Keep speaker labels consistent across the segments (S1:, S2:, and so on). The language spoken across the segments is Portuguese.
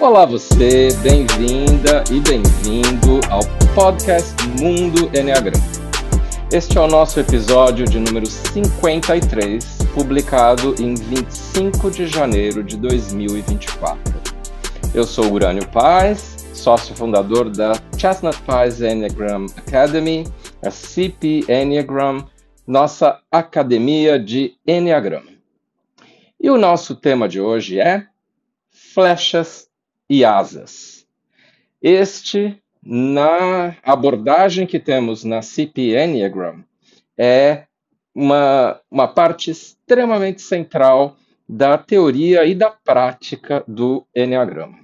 S1: Olá você, bem-vinda e bem-vindo ao podcast Mundo Enneagrama. Este é o nosso episódio de número 53, publicado em 25 de janeiro de 2024. Eu sou Urânio Paz, sócio fundador da Chestnut Paz Enneagram Academy, a CP Enneagram, nossa academia de Enneagrama. E o nosso tema de hoje é flechas e asas. Este, na abordagem que temos na CP Enneagram, é uma, uma parte extremamente central da teoria e da prática do Enneagrama.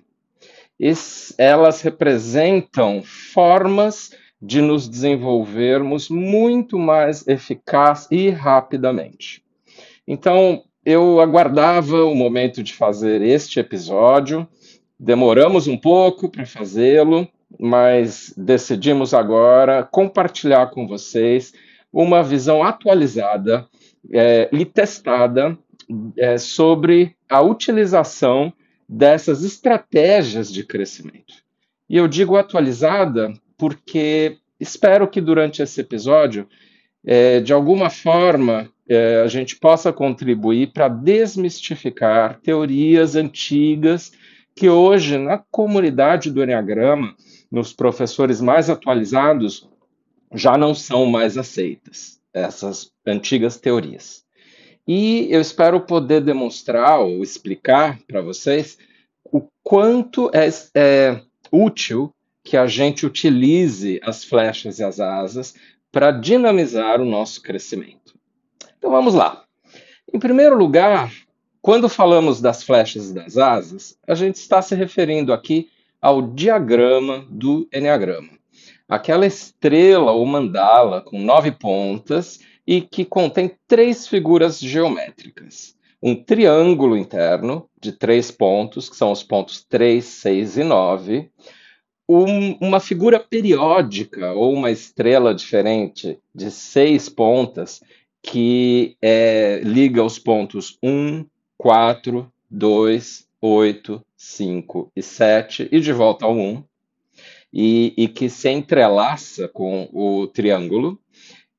S1: Elas representam formas de nos desenvolvermos muito mais eficaz e rapidamente. Então, eu aguardava o momento de fazer este episódio Demoramos um pouco para fazê-lo, mas decidimos agora compartilhar com vocês uma visão atualizada é, e testada é, sobre a utilização dessas estratégias de crescimento. E eu digo atualizada porque espero que durante esse episódio, é, de alguma forma, é, a gente possa contribuir para desmistificar teorias antigas que hoje, na comunidade do Enneagrama, nos professores mais atualizados, já não são mais aceitas, essas antigas teorias. E eu espero poder demonstrar ou explicar para vocês o quanto é, é útil que a gente utilize as flechas e as asas para dinamizar o nosso crescimento. Então vamos lá. Em primeiro lugar, quando falamos das flechas das asas, a gente está se referindo aqui ao diagrama do Enneagrama. Aquela estrela ou mandala com nove pontas e que contém três figuras geométricas. Um triângulo interno de três pontos, que são os pontos 3, 6 e 9. Um, uma figura periódica ou uma estrela diferente de seis pontas que é, liga os pontos 1, 4, 2, 8, 5 e 7 e de volta ao 1, e, e que se entrelaça com o triângulo,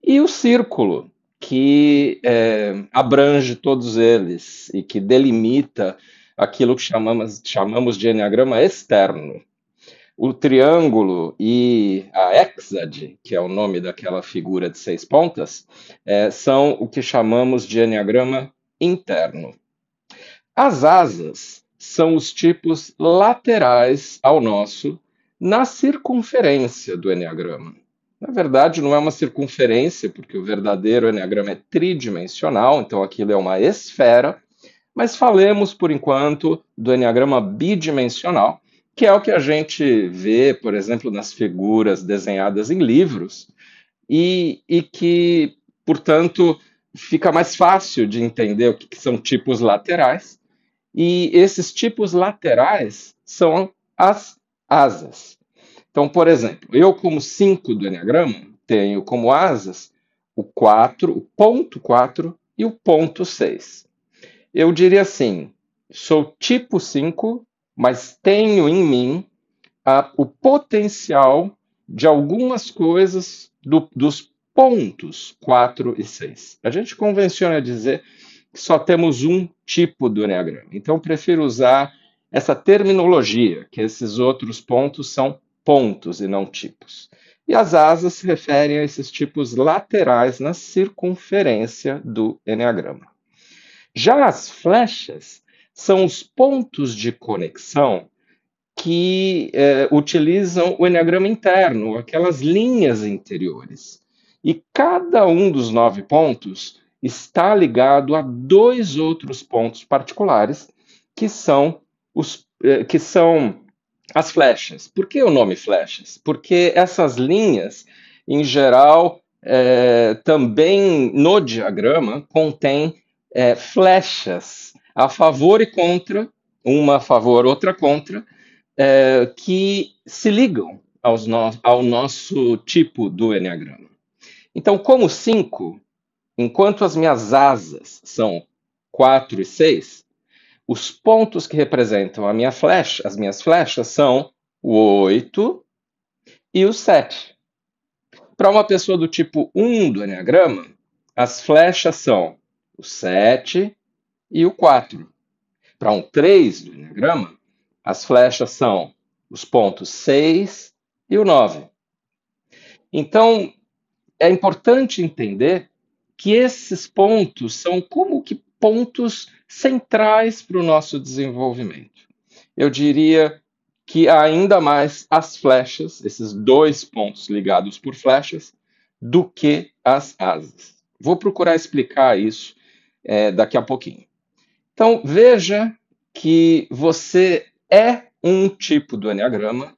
S1: e o círculo, que é, abrange todos eles e que delimita aquilo que chamamos, chamamos de enneagrama externo. O triângulo e a hexade, que é o nome daquela figura de seis pontas, é, são o que chamamos de enneagrama interno. As asas são os tipos laterais ao nosso na circunferência do Enneagrama. Na verdade, não é uma circunferência, porque o verdadeiro Enneagrama é tridimensional, então aquilo é uma esfera, mas falemos por enquanto do Enneagrama bidimensional, que é o que a gente vê, por exemplo, nas figuras desenhadas em livros, e, e que, portanto, fica mais fácil de entender o que, que são tipos laterais e esses tipos laterais são as asas. Então, por exemplo, eu, como 5 do Enneagrama, tenho como asas o 4, o ponto 4 e o ponto 6. Eu diria assim: sou tipo 5, mas tenho em mim a, o potencial de algumas coisas do, dos pontos 4 e 6. A gente convenciona dizer só temos um tipo do Enneagrama. Então, prefiro usar essa terminologia, que esses outros pontos são pontos e não tipos. E as asas se referem a esses tipos laterais na circunferência do Enneagrama. Já as flechas são os pontos de conexão que eh, utilizam o Enneagrama interno, aquelas linhas interiores. E cada um dos nove pontos está ligado a dois outros pontos particulares, que são os eh, que são as flechas. Por que o nome flechas? Porque essas linhas, em geral, é, também no diagrama contém é, flechas a favor e contra, uma a favor, outra contra, é, que se ligam no ao nosso tipo do Enneagrama. Então, como cinco, Enquanto as minhas asas são 4 e 6, os pontos que representam a minha flecha, as minhas flechas são o 8 e o 7. Para uma pessoa do tipo 1 do Enneagrama, as flechas são o 7 e o 4. Para um 3 do Enneagrama, as flechas são os pontos 6 e o 9. Então, é importante entender que esses pontos são como que pontos centrais para o nosso desenvolvimento. Eu diria que ainda mais as flechas, esses dois pontos ligados por flechas, do que as asas. Vou procurar explicar isso é, daqui a pouquinho. Então, veja que você é um tipo do Enneagrama,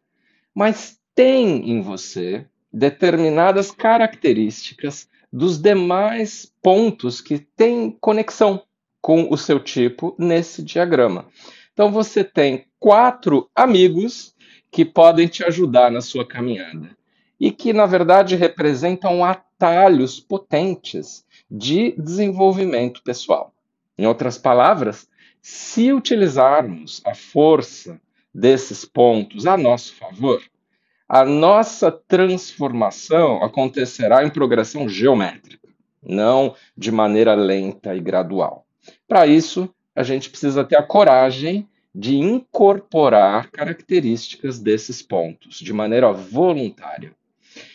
S1: mas tem em você determinadas características dos demais pontos que têm conexão com o seu tipo nesse diagrama. Então você tem quatro amigos que podem te ajudar na sua caminhada e que, na verdade, representam atalhos potentes de desenvolvimento pessoal. Em outras palavras, se utilizarmos a força desses pontos a nosso favor, a nossa transformação acontecerá em progressão geométrica, não de maneira lenta e gradual. Para isso, a gente precisa ter a coragem de incorporar características desses pontos de maneira voluntária.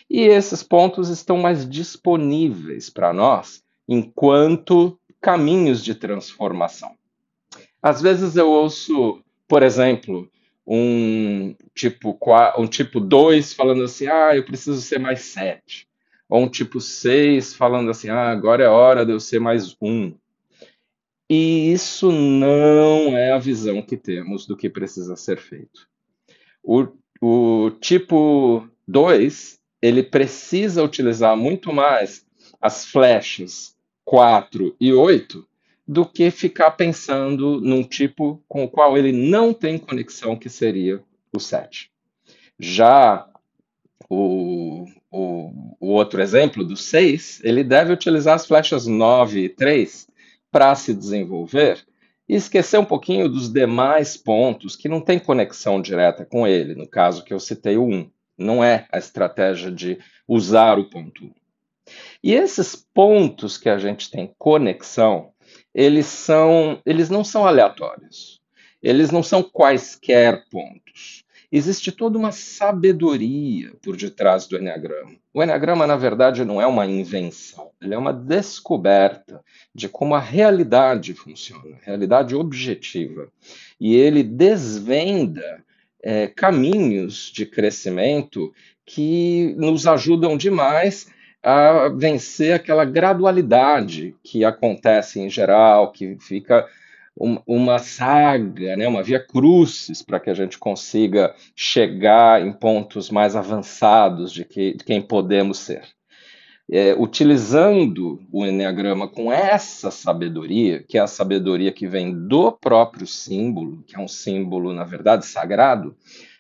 S1: E esses pontos estão mais disponíveis para nós enquanto caminhos de transformação. Às vezes eu ouço, por exemplo, um tipo um tipo 2 falando assim: "Ah, eu preciso ser mais 7". Ou um tipo 6 falando assim: "Ah, agora é hora de eu ser mais 1". E isso não é a visão que temos do que precisa ser feito. O, o tipo 2, ele precisa utilizar muito mais as flechas 4 e 8 do que ficar pensando num tipo com o qual ele não tem conexão, que seria o 7. Já o, o, o outro exemplo, do 6, ele deve utilizar as flechas 9 e 3 para se desenvolver e esquecer um pouquinho dos demais pontos que não têm conexão direta com ele, no caso que eu citei o 1. Não é a estratégia de usar o ponto 1. E esses pontos que a gente tem conexão, eles são, eles não são aleatórios. Eles não são quaisquer pontos existe toda uma sabedoria por detrás do Enneagrama. O Enneagrama, na verdade, não é uma invenção, ele é uma descoberta de como a realidade funciona, a realidade objetiva. E ele desvenda é, caminhos de crescimento que nos ajudam demais a vencer aquela gradualidade que acontece em geral, que fica uma saga, né, uma via crucis para que a gente consiga chegar em pontos mais avançados de, que, de quem podemos ser. É, utilizando o Enneagrama com essa sabedoria, que é a sabedoria que vem do próprio símbolo, que é um símbolo, na verdade, sagrado,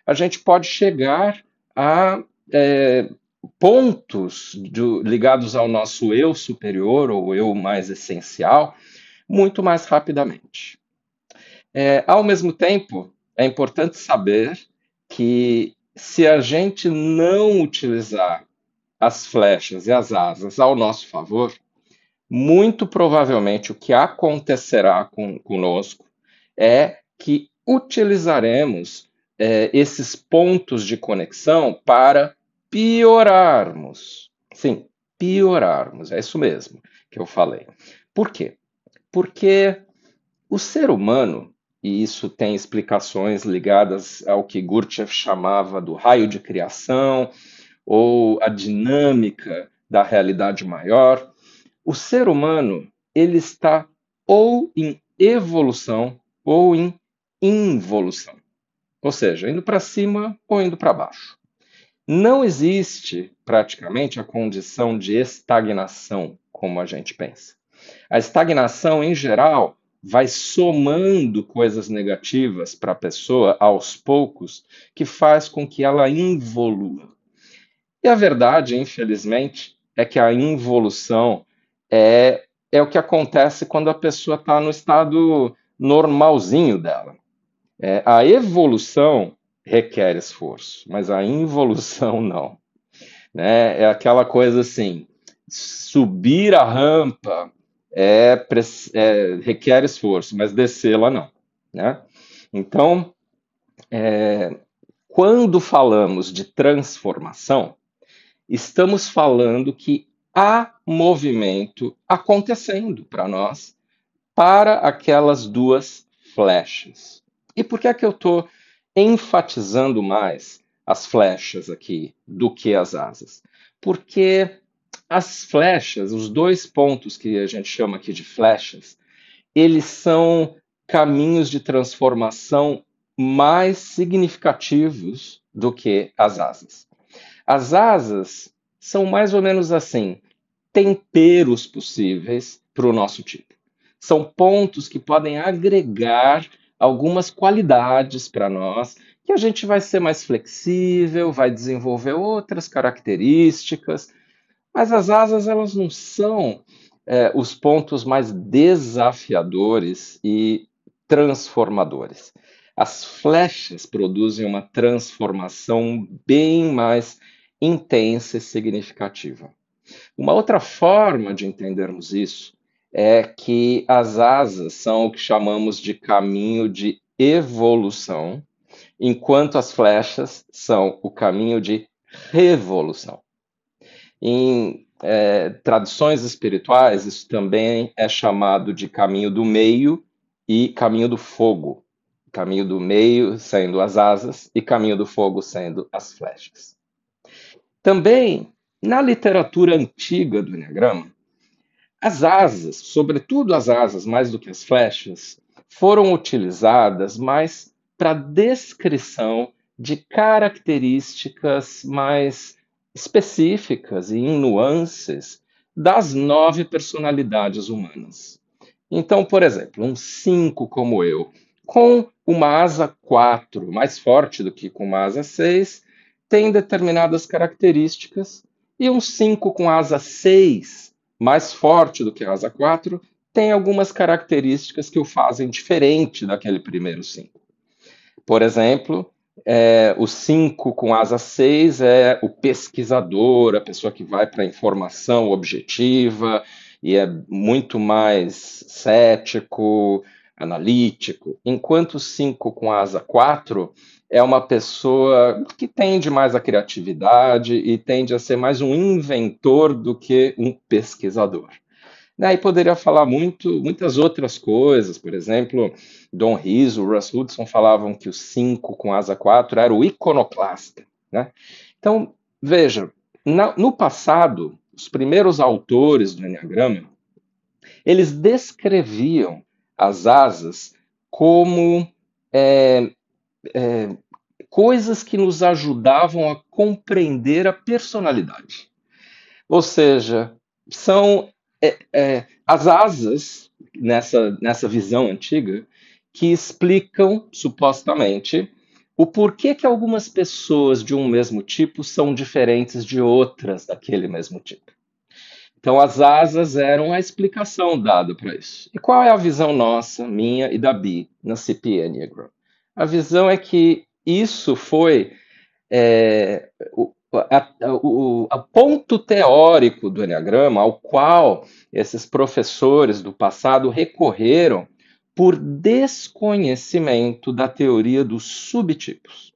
S1: a gente pode chegar a é, pontos ligados ao nosso eu superior ou eu mais essencial, muito mais rapidamente. É, ao mesmo tempo, é importante saber que se a gente não utilizar as flechas e as asas ao nosso favor, muito provavelmente o que acontecerá com, conosco é que utilizaremos é, esses pontos de conexão para piorarmos. Sim, piorarmos. É isso mesmo que eu falei. Por quê? Porque o ser humano, e isso tem explicações ligadas ao que Gurdjieff chamava do raio de criação, ou a dinâmica da realidade maior, o ser humano ele está ou em evolução ou em involução. Ou seja, indo para cima ou indo para baixo. Não existe praticamente a condição de estagnação, como a gente pensa. A estagnação, em geral, vai somando coisas negativas para a pessoa aos poucos, que faz com que ela involua. E a verdade, infelizmente, é que a involução é, é o que acontece quando a pessoa está no estado normalzinho dela. É, a evolução requer esforço, mas a involução não. Né? É aquela coisa assim: subir a rampa é, é, requer esforço, mas descê-la não. Né? Então, é, quando falamos de transformação, estamos falando que há movimento acontecendo para nós para aquelas duas flechas. E por que é que eu estou enfatizando mais as flechas aqui do que as asas? Porque as flechas, os dois pontos que a gente chama aqui de flechas, eles são caminhos de transformação mais significativos do que as asas. As asas são mais ou menos assim, temperos possíveis para o nosso tipo. São pontos que podem agregar algumas qualidades para nós, que a gente vai ser mais flexível, vai desenvolver outras características, mas as asas elas não são é, os pontos mais desafiadores e transformadores. As flechas produzem uma transformação bem mais intensa e significativa. Uma outra forma de entendermos isso é que as asas são o que chamamos de caminho de evolução, enquanto as flechas são o caminho de revolução. Em é, tradições espirituais, isso também é chamado de caminho do meio e caminho do fogo. Caminho do meio sendo as asas e caminho do fogo sendo as flechas. Também, na literatura antiga do Enneagrama, as asas, sobretudo as asas mais do que as flechas, foram utilizadas mais para descrição de características mais específicas e em nuances das nove personalidades humanas. Então, por exemplo, um 5 como eu, com uma asa 4 mais forte do que com uma asa 6, tem determinadas características, e um 5 com asa 6 mais forte do que a asa 4, tem algumas características que o fazem diferente daquele primeiro 5. Por exemplo, é, o 5 com asa 6 é o pesquisador, a pessoa que vai para a informação objetiva e é muito mais cético, analítico, enquanto o 5 com asa 4 é uma pessoa que tende mais à criatividade e tende a ser mais um inventor do que um pesquisador. Daí poderia falar muito, muitas outras coisas, por exemplo, Don Rizzo, Russ Hudson falavam que o 5 com asa 4 era o iconoclasta. Né? Então, veja, na, no passado, os primeiros autores do Enneagrama, eles descreviam as asas como é, é, coisas que nos ajudavam a compreender a personalidade. Ou seja, são é, é, as asas, nessa, nessa visão antiga, que explicam, supostamente, o porquê que algumas pessoas de um mesmo tipo são diferentes de outras daquele mesmo tipo. Então, as asas eram a explicação dada para isso. E qual é a visão nossa, minha e da Bi, na CP Enneagram? A visão é que isso foi é, o, a, o a ponto teórico do Enneagrama ao qual esses professores do passado recorreram por desconhecimento da teoria dos subtipos.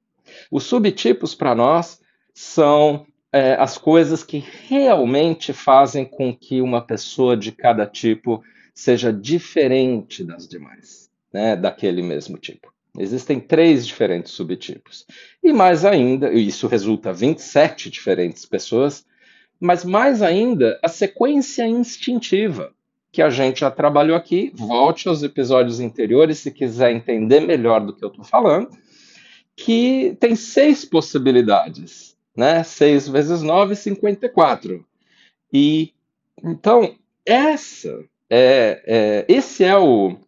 S1: Os subtipos, para nós, são é, as coisas que realmente fazem com que uma pessoa de cada tipo seja diferente das demais, né, daquele mesmo tipo. Existem três diferentes subtipos. E mais ainda, isso resulta 27 diferentes pessoas, mas mais ainda a sequência instintiva, que a gente já trabalhou aqui. Volte aos episódios anteriores se quiser entender melhor do que eu estou falando, que tem seis possibilidades, né? 6 vezes 9, 54. E então, essa é, é esse é o,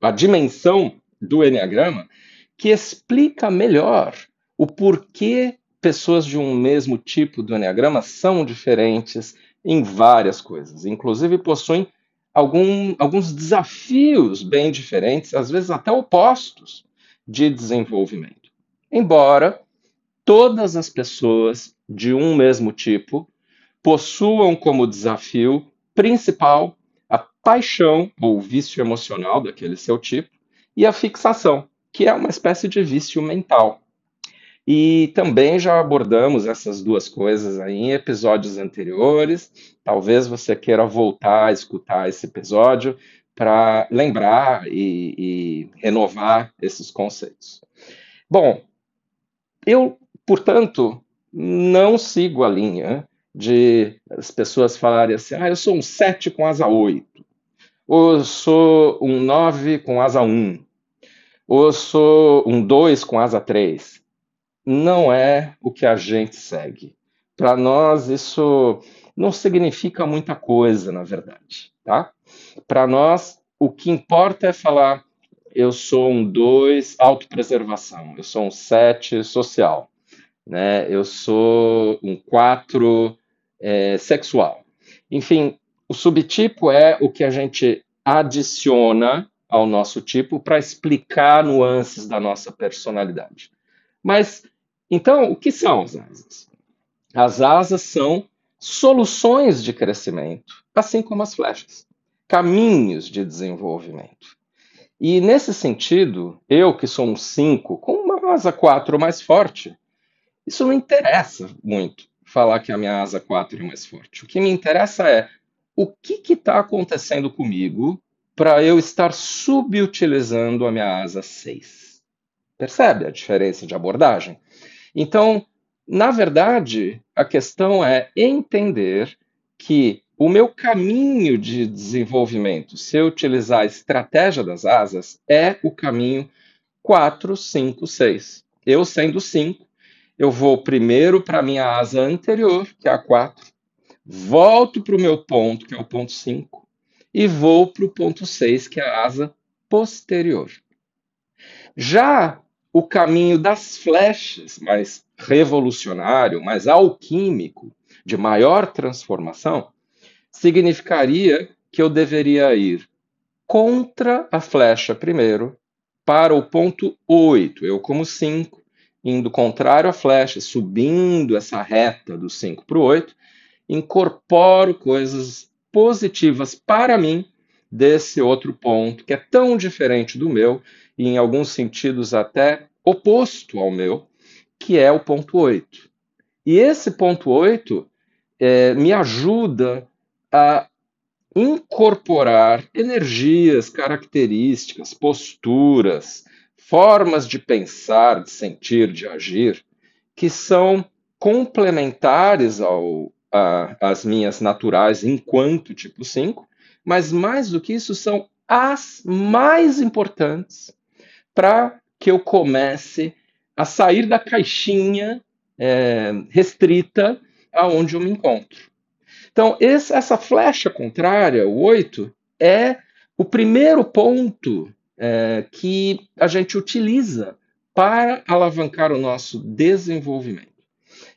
S1: a dimensão do Enneagrama que explica melhor o porquê pessoas de um mesmo tipo do Enneagrama são diferentes em várias coisas, inclusive possuem algum, alguns desafios bem diferentes, às vezes até opostos, de desenvolvimento. Embora todas as pessoas de um mesmo tipo possuam como desafio principal a paixão ou vício emocional daquele seu tipo e a fixação, que é uma espécie de vício mental. E também já abordamos essas duas coisas em episódios anteriores. Talvez você queira voltar a escutar esse episódio para lembrar e, e renovar esses conceitos. Bom, eu, portanto, não sigo a linha de as pessoas falarem assim: ah, eu sou um 7 com asa 8, ou eu sou um 9 com asa 1, ou sou um 2 com asa 3. Não é o que a gente segue. Para nós, isso não significa muita coisa, na verdade. Tá? Para nós, o que importa é falar: eu sou um 2 autopreservação, eu sou um 7 social, né? eu sou um 4 é, sexual. Enfim, o subtipo é o que a gente adiciona ao nosso tipo para explicar nuances da nossa personalidade. Mas, então, o que são as asas? As asas são soluções de crescimento, assim como as flechas, caminhos de desenvolvimento. E nesse sentido, eu que sou um 5, com uma asa 4 mais forte, isso não interessa muito falar que a minha asa 4 é mais forte. O que me interessa é o que está acontecendo comigo para eu estar subutilizando a minha asa 6. Percebe a diferença de abordagem? Então, na verdade, a questão é entender que o meu caminho de desenvolvimento, se eu utilizar a estratégia das asas, é o caminho 4, 5, 6. Eu sendo 5, eu vou primeiro para a minha asa anterior, que é a 4, volto para o meu ponto, que é o ponto 5, e vou para o ponto 6, que é a asa posterior. Já o caminho das flechas, mais revolucionário, mais alquímico, de maior transformação, significaria que eu deveria ir contra a flecha primeiro, para o ponto 8, eu como 5, indo contrário à flecha, subindo essa reta do 5 para o 8, incorporo coisas positivas para mim desse outro ponto, que é tão diferente do meu, e em alguns sentidos até oposto ao meu, que é o ponto 8. E esse ponto 8 é, me ajuda a incorporar energias, características, posturas, formas de pensar, de sentir, de agir, que são complementares ao, a, às minhas naturais enquanto tipo 5, mas mais do que isso, são as mais importantes para que eu comece a sair da caixinha é, restrita aonde eu me encontro. Então, esse, essa flecha contrária, o 8, é o primeiro ponto é, que a gente utiliza para alavancar o nosso desenvolvimento.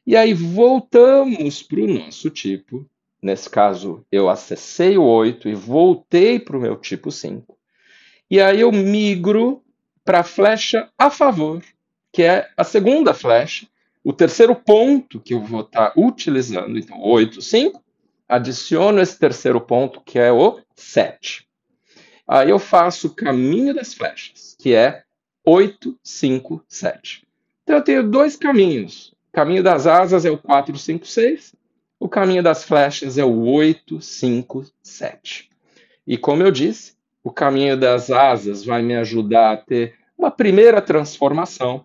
S1: E aí voltamos para o nosso tipo. Nesse caso, eu acessei o 8 e voltei para o meu tipo 5. E aí eu migro para a flecha a favor, que é a segunda flecha, o terceiro ponto que eu vou estar tá utilizando. Então, 8, 5. Adiciono esse terceiro ponto, que é o 7. Aí eu faço o caminho das flechas, que é 8, 5, 7. Então eu tenho dois caminhos. Caminho das asas é o 4, 5, 6. O caminho das flechas é o 8, 5, 7. E como eu disse, o caminho das asas vai me ajudar a ter uma primeira transformação,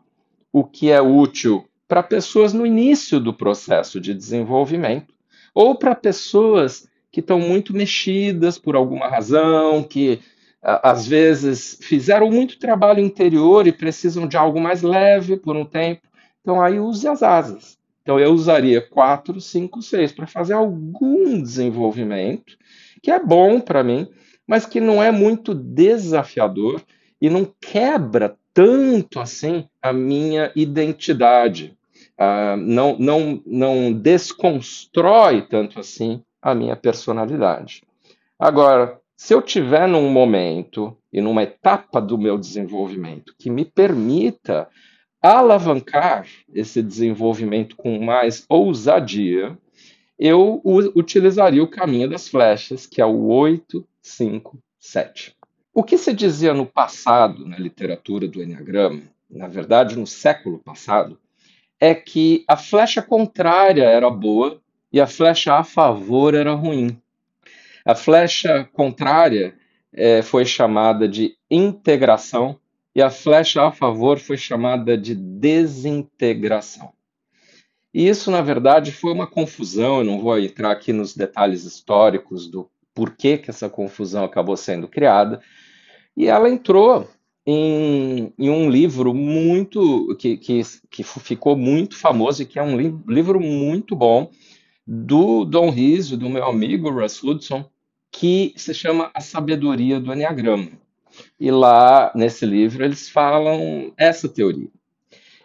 S1: o que é útil para pessoas no início do processo de desenvolvimento, ou para pessoas que estão muito mexidas por alguma razão, que às vezes fizeram muito trabalho interior e precisam de algo mais leve por um tempo. Então aí use as asas. Então eu usaria 4, 5, 6 para fazer algum desenvolvimento que é bom para mim, mas que não é muito desafiador e não quebra tanto assim a minha identidade. Uh, não, não, não desconstrói tanto assim a minha personalidade. Agora, Se eu tiver num momento e numa etapa do meu desenvolvimento que me permita alavancar esse desenvolvimento com mais ousadia, eu utilizaria o caminho das flechas, que é o 8, 5, 7. O que se dizia no passado, na literatura do Enneagrama, na verdade no século passado, é que a flecha contrária era boa e a flecha a favor era ruim. A flecha contrária é, foi chamada de integração e a flecha a favor foi chamada de desintegração. E isso, na verdade, foi uma confusão. Eu não vou entrar aqui nos detalhes históricos do porquê que essa confusão acabou sendo criada. E ela entrou em, em um livro muito que, que, que, ficou muito famoso e que é um li livro muito bom do Dom Rizzo, do meu amigo Russ Hudson, que se chama A Sabedoria do Enneagrama. E lá, nesse livro, eles falam essa teoria.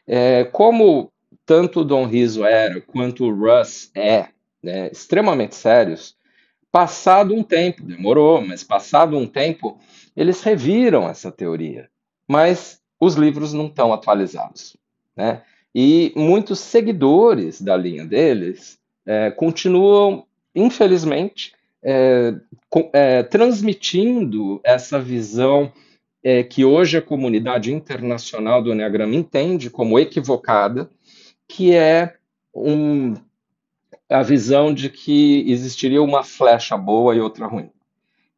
S1: É, como tanto o Dom Rizzo era, quanto o Russ é, né, extremamente sérios, passado um tempo, demorou, mas passado um tempo, eles reviram essa teoria. Mas os livros não estão atualizados. Né? E muitos seguidores da linha deles é, continuam, infelizmente, é, é, transmitindo essa visão é, que hoje a comunidade internacional do Enneagrama entende como equivocada, que é um, a visão de que existiria uma flecha boa e outra ruim.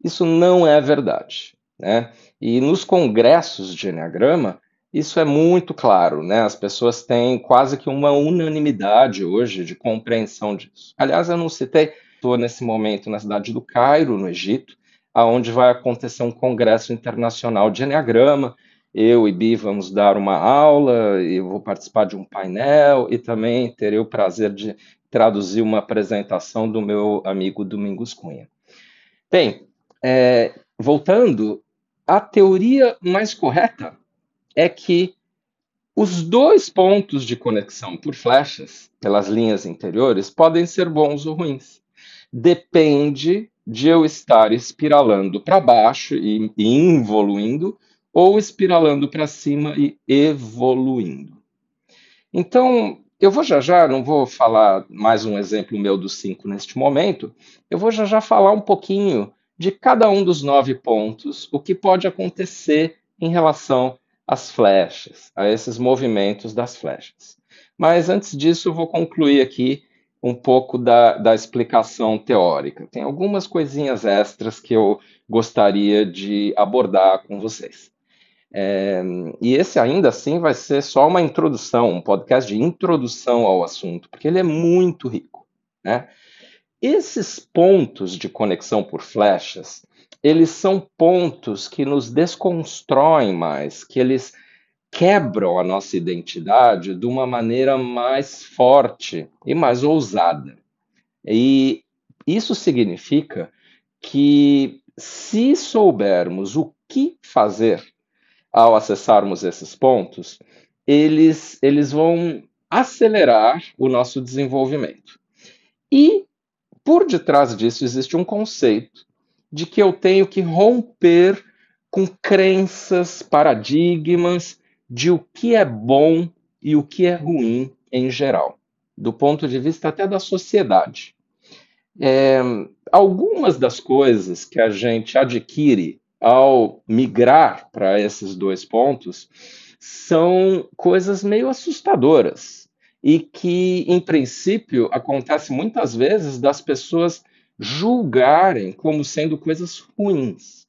S1: Isso não é verdade. Né? E nos congressos de Enneagrama, isso é muito claro, né? As pessoas têm quase que uma unanimidade hoje de compreensão disso. Aliás, eu não citei estou nesse momento na cidade do Cairo, no Egito, aonde vai acontecer um congresso internacional de Enneagrama. Eu e Bi vamos dar uma aula, eu vou participar de um painel e também terei o prazer de traduzir uma apresentação do meu amigo Domingos Cunha. Bem, é, voltando, a teoria mais correta é que os dois pontos de conexão por flechas, pelas linhas interiores, podem ser bons ou ruins depende de eu estar espiralando para baixo e, e involuindo ou espiralando para cima e evoluindo. Então, eu vou já já, não vou falar mais um exemplo meu dos cinco neste momento, eu vou já já falar um pouquinho de cada um dos nove pontos, o que pode acontecer em relação às flechas, a esses movimentos das flechas. Mas antes disso, eu vou concluir aqui um pouco da, da explicação teórica. Tem algumas coisinhas extras que eu gostaria de abordar com vocês. É, e esse ainda assim vai ser só uma introdução, um podcast de introdução ao assunto, porque ele é muito rico. Né? Esses pontos de conexão por flechas, eles são pontos que nos desconstroem mais, que eles quebram a nossa identidade de uma maneira mais forte e mais ousada. E isso significa que, se soubermos o que fazer ao acessarmos esses pontos, eles, eles vão acelerar o nosso desenvolvimento. E por detrás disso existe um conceito de que eu tenho que romper com crenças, paradigmas de o que é bom e o que é ruim em geral, do ponto de vista até da sociedade. É, algumas das coisas que a gente adquire ao migrar para esses dois pontos são coisas meio assustadoras e que, em princípio, acontece muitas vezes das pessoas julgarem como sendo coisas ruins.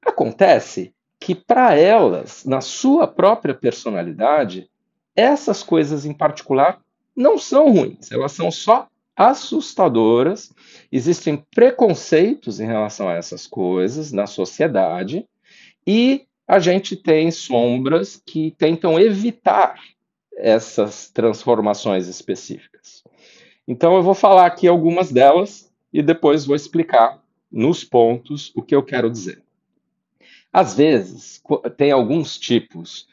S1: Acontece que para elas, na sua própria personalidade, essas coisas em particular não são ruins, elas são só assustadoras. Existem preconceitos em relação a essas coisas na sociedade e a gente tem sombras que tentam evitar essas transformações específicas. Então eu vou falar aqui algumas delas e depois vou explicar nos pontos o que eu quero dizer. Às vezes, tem alguns tipos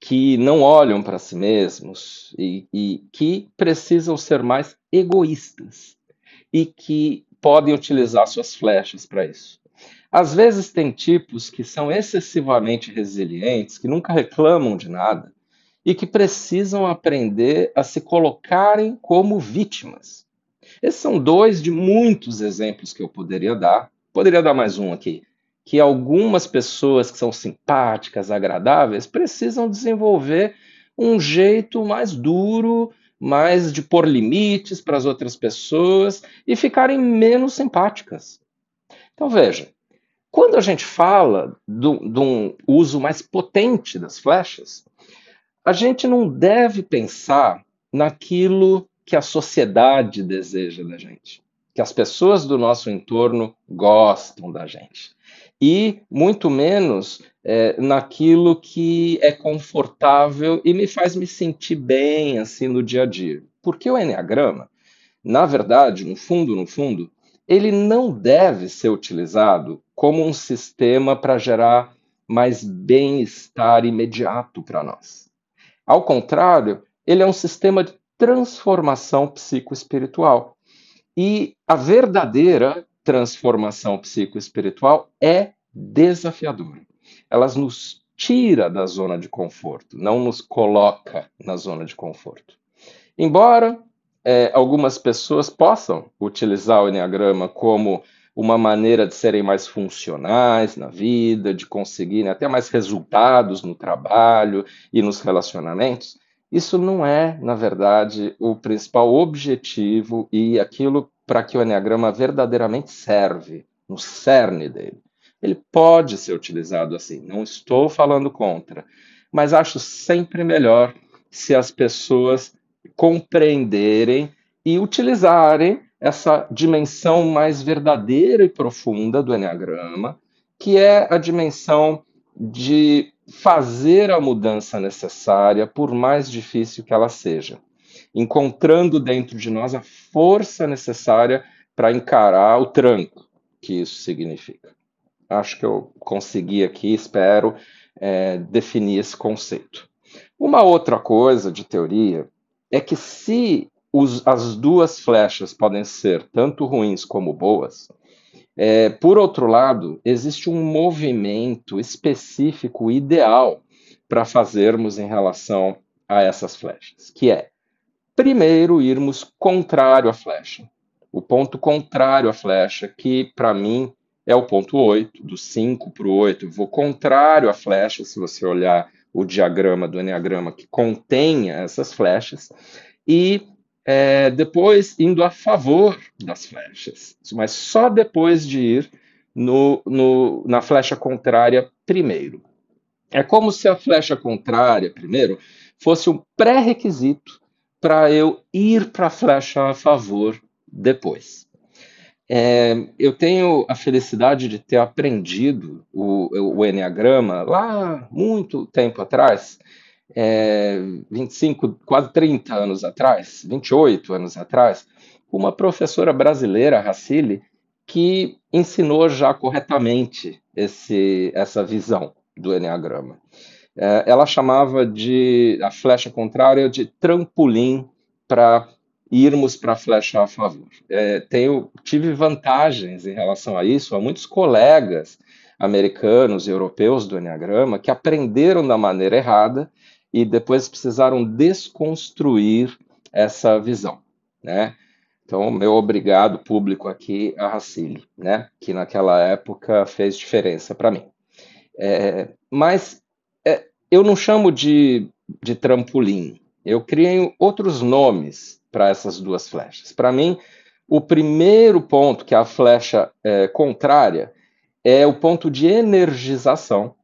S1: que não olham para si mesmos e, e, que precisam ser mais egoístas e que podem utilizar suas flechas para isso. Às vezes tem tipos que são excessivamente resilientes, que nunca reclamam de nada e que precisam aprender a se colocarem como vítimas. Esses são dois de muitos exemplos que eu poderia dar. Poderia dar mais um aqui. Que algumas pessoas que são simpáticas, agradáveis, precisam desenvolver um jeito mais duro, mais de pôr limites para as outras pessoas e ficarem menos simpáticas. Então veja, quando a gente fala de um uso mais potente das flechas, a gente não deve pensar naquilo que a sociedade deseja da gente, que as pessoas do nosso entorno gostam da gente, e muito menos é, naquilo que é confortável e me faz me sentir bem assim no dia a dia. Porque o Enneagrama, na verdade, no fundo, no fundo, ele não deve ser utilizado como um sistema para gerar mais bem-estar imediato para nós. Ao contrário, ele é um sistema de transformação psicoespiritual. E a verdadeira transformação psicoespiritual é desafiadora elas nos tira da zona de conforto, não nos coloca na zona de conforto. Embora é, algumas pessoas possam utilizar o Enneagrama como uma maneira de serem mais funcionais na vida, de conseguirem até mais resultados no trabalho e nos relacionamentos, isso não é, na verdade, o principal objetivo e aquilo para que o Enneagrama verdadeiramente serve, no cerne dele. Ele pode ser utilizado assim, não estou falando contra, mas acho sempre melhor se as pessoas compreenderem e utilizarem essa dimensão mais verdadeira e profunda do Enneagrama, que é a dimensão de fazer a mudança necessária, por mais difícil que ela seja, encontrando dentro de nós a força necessária para encarar o tranco que isso significa acho que eu consegui aqui, espero, é, definir esse conceito. Uma outra coisa de teoria é que se os, as duas flechas podem ser tanto ruins como boas, é, por outro lado, existe um movimento específico ideal para fazermos em relação a essas flechas, que é primeiro irmos contrário à flecha. O ponto contrário à flecha, que para mim é o ponto 8, do 5 para o 8. vou contrário à flecha, se você olhar o diagrama do Enneagrama que contém essas flechas, e é, depois indo a favor das flechas, mas só depois de ir no, no, na flecha contrária primeiro. É como se a flecha contrária, primeiro, fosse um pré-requisito para eu ir para a flecha a favor depois. É, eu tenho a felicidade de ter aprendido o, o Enneagrama lá muito tempo atrás, é, 25, quase 30 anos atrás, 28 anos atrás, uma professora brasileira, Racili, que ensinou já corretamente esse, essa visão do Enneagrama. É, ela chamava de a flecha contrária de trampolim para irmos para a flecha a favor. É, tenho, tive vantagens em relação a isso, há muitos colegas americanos e europeus do Enneagrama que aprenderam da maneira errada e depois precisaram desconstruir essa visão, né? Então, meu obrigado público aqui a Racine, né? Que naquela época fez diferença para mim. É, mas eu não chamo de, de trampolim, eu criei outros nomes para essas duas flechas. Para mim, o primeiro ponto, que é a flecha é, contrária, é o ponto de energização,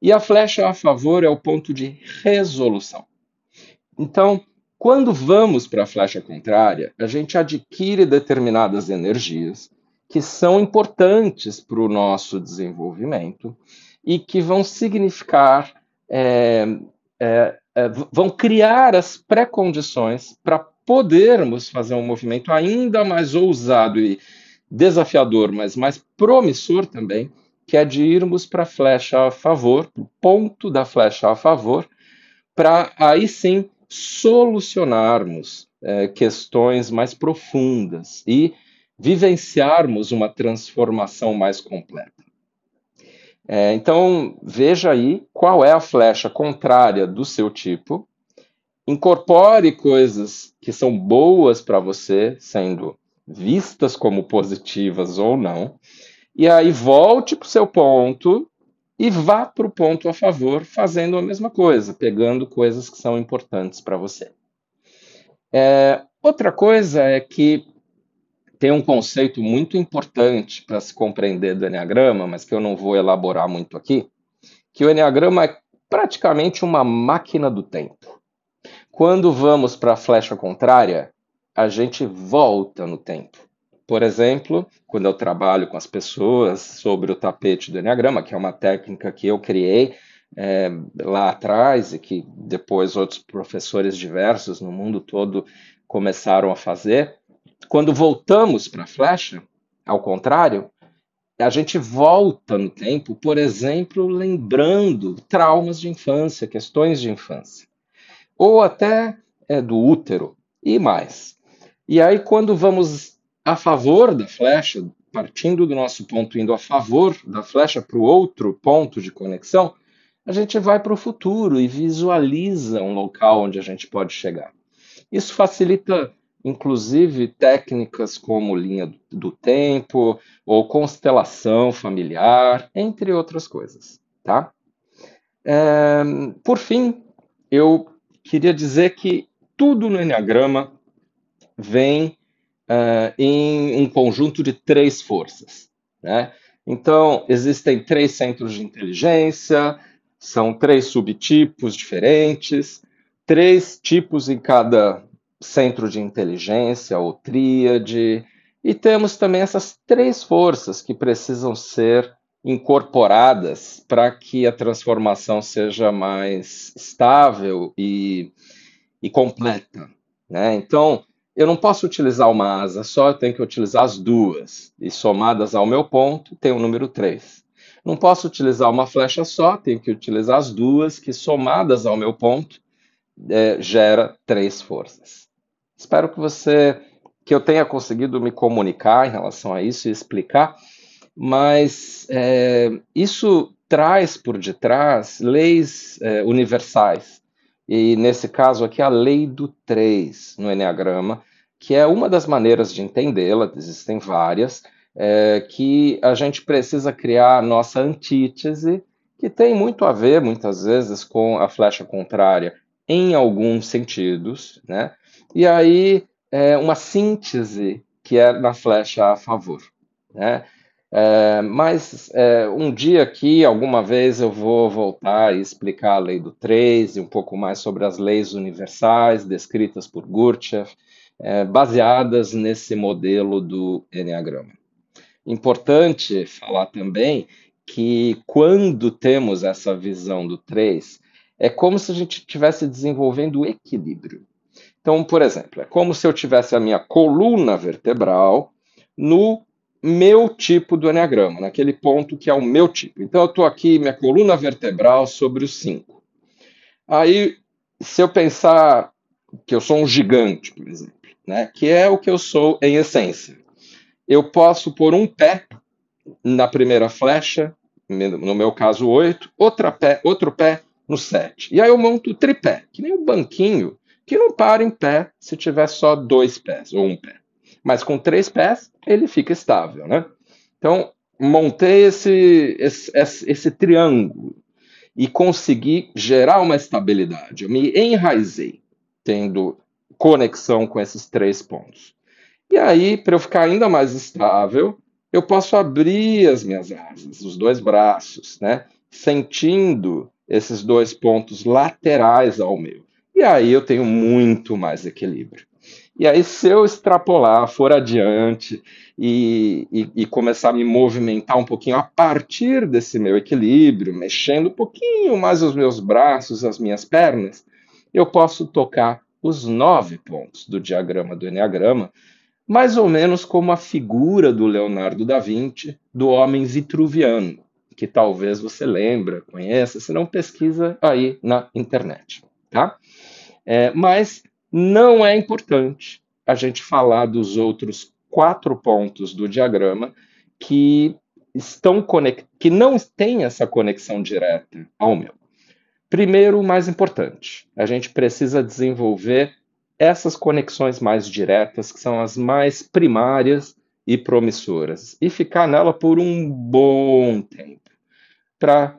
S1: e a flecha a favor é o ponto de resolução. Então, quando vamos para a flecha contrária, a gente adquire determinadas energias que são importantes para o nosso desenvolvimento e que vão significar, é, é, é vão criar as pré-condições para podermos fazer um movimento ainda mais ousado e desafiador, mas mais promissor também, que é de irmos para a flecha a favor, o ponto da flecha a favor, para aí sim solucionarmos é, questões mais profundas e vivenciarmos uma transformação mais completa. É, então, veja aí qual é a flecha contrária do seu tipo, incorpore coisas que são boas para você, sendo vistas como positivas ou não, e aí volte para o seu ponto e vá para o ponto a favor, fazendo a mesma coisa, pegando coisas que são importantes para você. É, outra coisa é que tem um conceito muito importante para se compreender do Enneagrama, mas que eu não vou elaborar muito aqui, que o Enneagrama é praticamente uma máquina do tempo. Quando vamos para a flecha contrária, a gente volta no tempo. Por exemplo, quando eu trabalho com as pessoas sobre o tapete do Enneagrama, que é uma técnica que eu criei é, lá atrás e que depois outros professores diversos no mundo todo começaram a fazer, quando voltamos para a flecha, ao contrário, a gente volta no tempo, por exemplo, lembrando traumas de infância, questões de infância, ou até é, do útero e mais. E aí, quando vamos a favor da flecha, partindo do nosso ponto, indo a favor da flecha para o outro ponto de conexão, a gente vai para o futuro e visualiza um local onde a gente pode chegar. Isso facilita inclusive técnicas como linha do tempo ou constelação familiar, entre outras coisas, tá? É, por fim, eu queria dizer que tudo no Enneagrama vem uh, em um conjunto de três forças, né? Então, existem três centros de inteligência, são três subtipos diferentes, três tipos em cada centro de inteligência ou tríade, e temos também essas três forças que precisam ser incorporadas para que a transformação seja mais estável e, e completa. Né? Então, eu não posso utilizar uma asa só, eu tenho que utilizar as duas, e somadas ao meu ponto, tem o número 3. Não posso utilizar uma flecha só, tenho que utilizar as duas, que somadas ao meu ponto, é, gera três forças. Espero que você que eu tenha conseguido me comunicar em relação a isso e explicar, mas é, isso traz por detrás leis é, universais. E nesse caso aqui, a lei do 3 no Enneagrama, que é uma das maneiras de entendê-la, existem várias, é, que a gente precisa criar a nossa antítese, que tem muito a ver, muitas vezes, com a flecha contrária em alguns sentidos, né? E aí, é uma síntese que é na flecha a favor. Né? É, mas é, um dia aqui, alguma vez, eu vou voltar e explicar a lei do 3 e um pouco mais sobre as leis universais descritas por Gurdjieff, é, baseadas nesse modelo do Enneagrama. Importante falar também que quando temos essa visão do 3, é como se a gente estivesse desenvolvendo o equilíbrio. Então, por exemplo, é como se eu tivesse a minha coluna vertebral no meu tipo do Enneagrama, naquele ponto que é o meu tipo. Então, eu estou aqui, minha coluna vertebral sobre os cinco. Aí, se eu pensar que eu sou um gigante, por exemplo, né, que é o que eu sou em essência, eu posso pôr um pé na primeira flecha, no meu caso, oito, outra pé, outro pé no sete. E aí eu monto o tripé, que nem um banquinho que não para em pé se tiver só dois pés ou um pé. Mas com três pés, ele fica estável, né? Então, montei esse, esse, esse, esse triângulo e consegui gerar uma estabilidade. Eu me enraizei, tendo conexão com esses três pontos. E aí, para eu ficar ainda mais estável, eu posso abrir as minhas asas, os dois braços, né? Sentindo esses dois pontos laterais ao meu. E aí eu tenho muito mais equilíbrio. E aí, se eu extrapolar, for adiante e, e, e, começar a me movimentar um pouquinho a partir desse meu equilíbrio, mexendo um pouquinho mais os meus braços, as minhas pernas, eu posso tocar os nove pontos do diagrama do Enneagrama, mais ou menos como a figura do Leonardo da Vinci, do homem vitruviano, que talvez você lembra, conheça, se não pesquisa aí na internet, tá? É, mas não é importante a gente falar dos outros quatro pontos do diagrama que estão que não têm essa conexão direta ao meu. Primeiro, o mais importante, a gente precisa desenvolver essas conexões mais diretas, que são as mais primárias e promissoras, e ficar nela por um bom tempo, para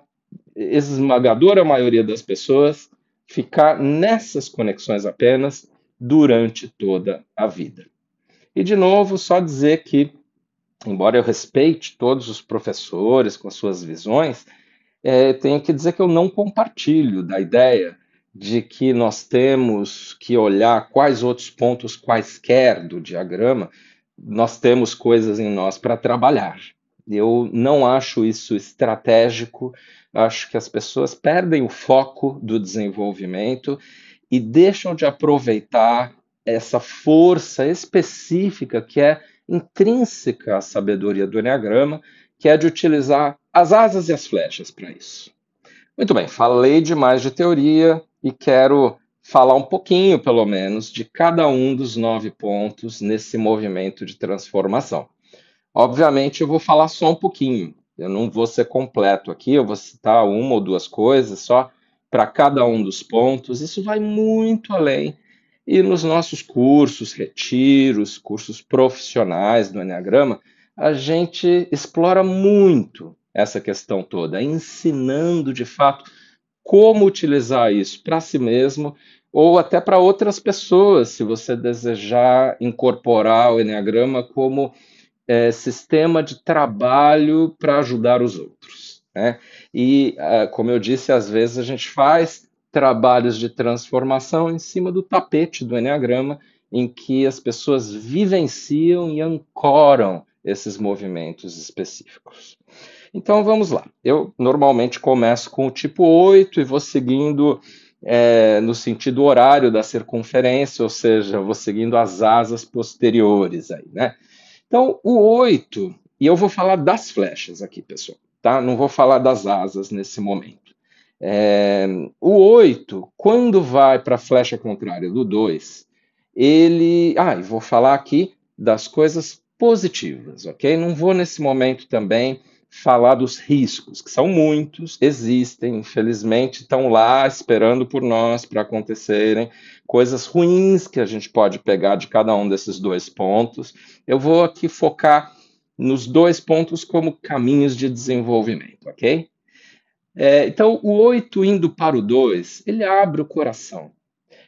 S1: esmagadora maioria das pessoas ficar nessas conexões apenas durante toda a vida. E de novo, só dizer que, embora eu respeite todos os professores com as suas visões, é, tenho que dizer que eu não compartilho da ideia de que nós temos que olhar quais outros pontos quaisquer do diagrama nós temos coisas em nós para trabalhar. Eu não acho isso estratégico, acho que as pessoas perdem o foco do desenvolvimento e deixam de aproveitar essa força específica que é intrínseca à sabedoria do Enneagrama, que é de utilizar as asas e as flechas para isso. Muito bem, falei demais de teoria e quero falar um pouquinho, pelo menos, de cada um dos nove pontos nesse movimento de transformação. Obviamente, eu vou falar só um pouquinho, eu não vou ser completo aqui, eu vou citar uma ou duas coisas só para cada um dos pontos. Isso vai muito além. E nos nossos cursos, retiros, cursos profissionais do Enneagrama, a gente explora muito essa questão toda, ensinando de fato como utilizar isso para si mesmo ou até para outras pessoas, se você desejar incorporar o Enneagrama como é, sistema de trabalho para ajudar os outros. Né? E, uh, como eu disse, às vezes a gente faz trabalhos de transformação em cima do tapete do Enneagrama, em que as pessoas vivenciam e ancoram esses movimentos específicos. Então vamos lá. Eu normalmente começo com o tipo 8 e vou seguindo é, no sentido horário da circunferência, ou seja, vou seguindo as asas posteriores aí, né? Então, o 8, e eu vou falar das flechas aqui, pessoal, tá? Não vou falar das asas nesse momento. É, o 8, quando vai para a flecha contrária do 2, ele. Ah, e vou falar aqui das coisas positivas, ok? Não vou nesse momento também falar dos riscos, que são muitos, existem, infelizmente, estão lá esperando por nós para acontecerem, coisas ruins que a gente pode pegar de cada um desses dois pontos. Eu vou aqui focar nos dois pontos como caminhos de desenvolvimento, ok? É, então, o 8 indo para o 2, ele abre o coração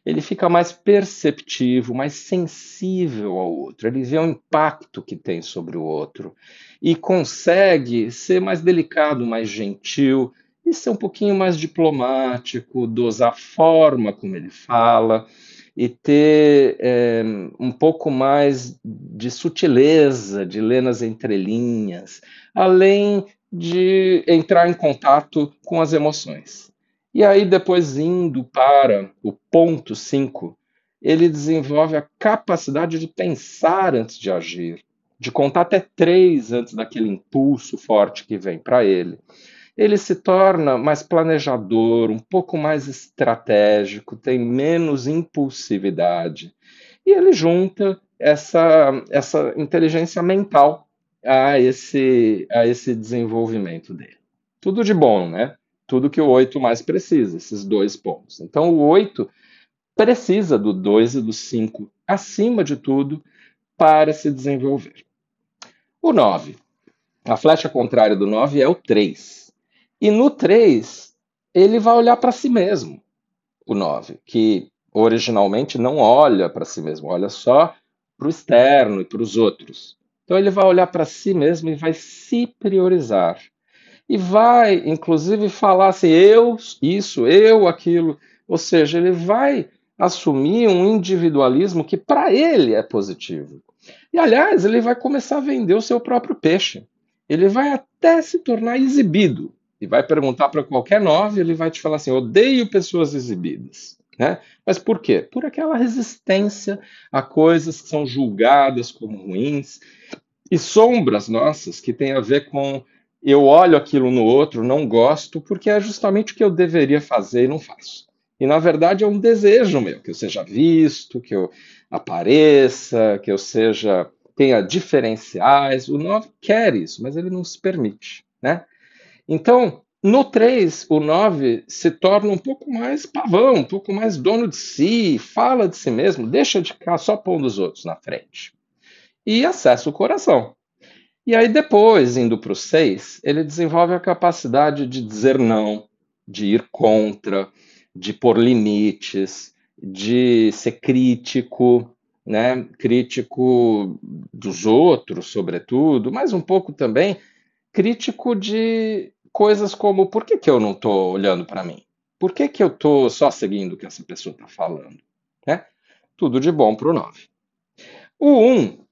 S1: ele fica mais perceptivo, mais sensível ao outro, ele vê o impacto que tem sobre o outro e consegue ser mais delicado, mais gentil e ser um pouquinho mais diplomático, dosar a forma como ele fala e ter é, um pouco mais de sutileza, de ler nas entrelinhas, além de entrar em contato com as emoções. E aí, depois indo para o ponto 5, ele desenvolve a capacidade de pensar antes de agir, de contar até três antes daquele impulso forte que vem para ele. Ele se torna mais planejador, um pouco mais estratégico, tem menos impulsividade. E ele junta essa, essa inteligência mental a esse, a esse desenvolvimento dele. Tudo de bom, né? Tudo que o 8 mais precisa, esses dois pontos. Então, o 8 precisa do 2 e do 5, acima de tudo, para se desenvolver. O 9. A flecha contrária do 9 é o 3. E no 3, ele vai olhar para si mesmo, o 9, que originalmente não olha para si mesmo, olha só para o externo e para os outros. Então ele vai olhar para si mesmo e vai se priorizar e vai, inclusive, falar assim, eu isso, eu aquilo. Ou seja, ele vai assumir um individualismo que para ele é positivo. E, aliás, ele vai começar a vender o seu próprio peixe. Ele vai até se tornar exibido. E vai perguntar para qualquer nove, ele vai te falar assim: odeio pessoas exibidas. Né? Mas por quê? Por aquela resistência a coisas que são julgadas como ruins e sombras nossas que têm a ver com eu olho aquilo no outro, não gosto, porque é justamente o que eu deveria fazer e não faço. E na verdade é um desejo meu, que eu seja visto, que eu apareça, que eu seja tenha diferenciais. O 9 quer isso, mas ele não se permite. Né? Então, no 3, o 9 se torna um pouco mais pavão, um pouco mais dono de si, fala de si mesmo, deixa de ficar só pondo os outros na frente. E acessa o coração. E aí, depois, indo para o 6, ele desenvolve a capacidade de dizer não, de ir contra, de pôr limites, de ser crítico, né? crítico dos outros, sobretudo, mas um pouco também crítico de coisas como por que, que eu não estou olhando para mim? Por que, que eu estou só seguindo o que essa pessoa está falando? Né? Tudo de bom para o 9. O 1,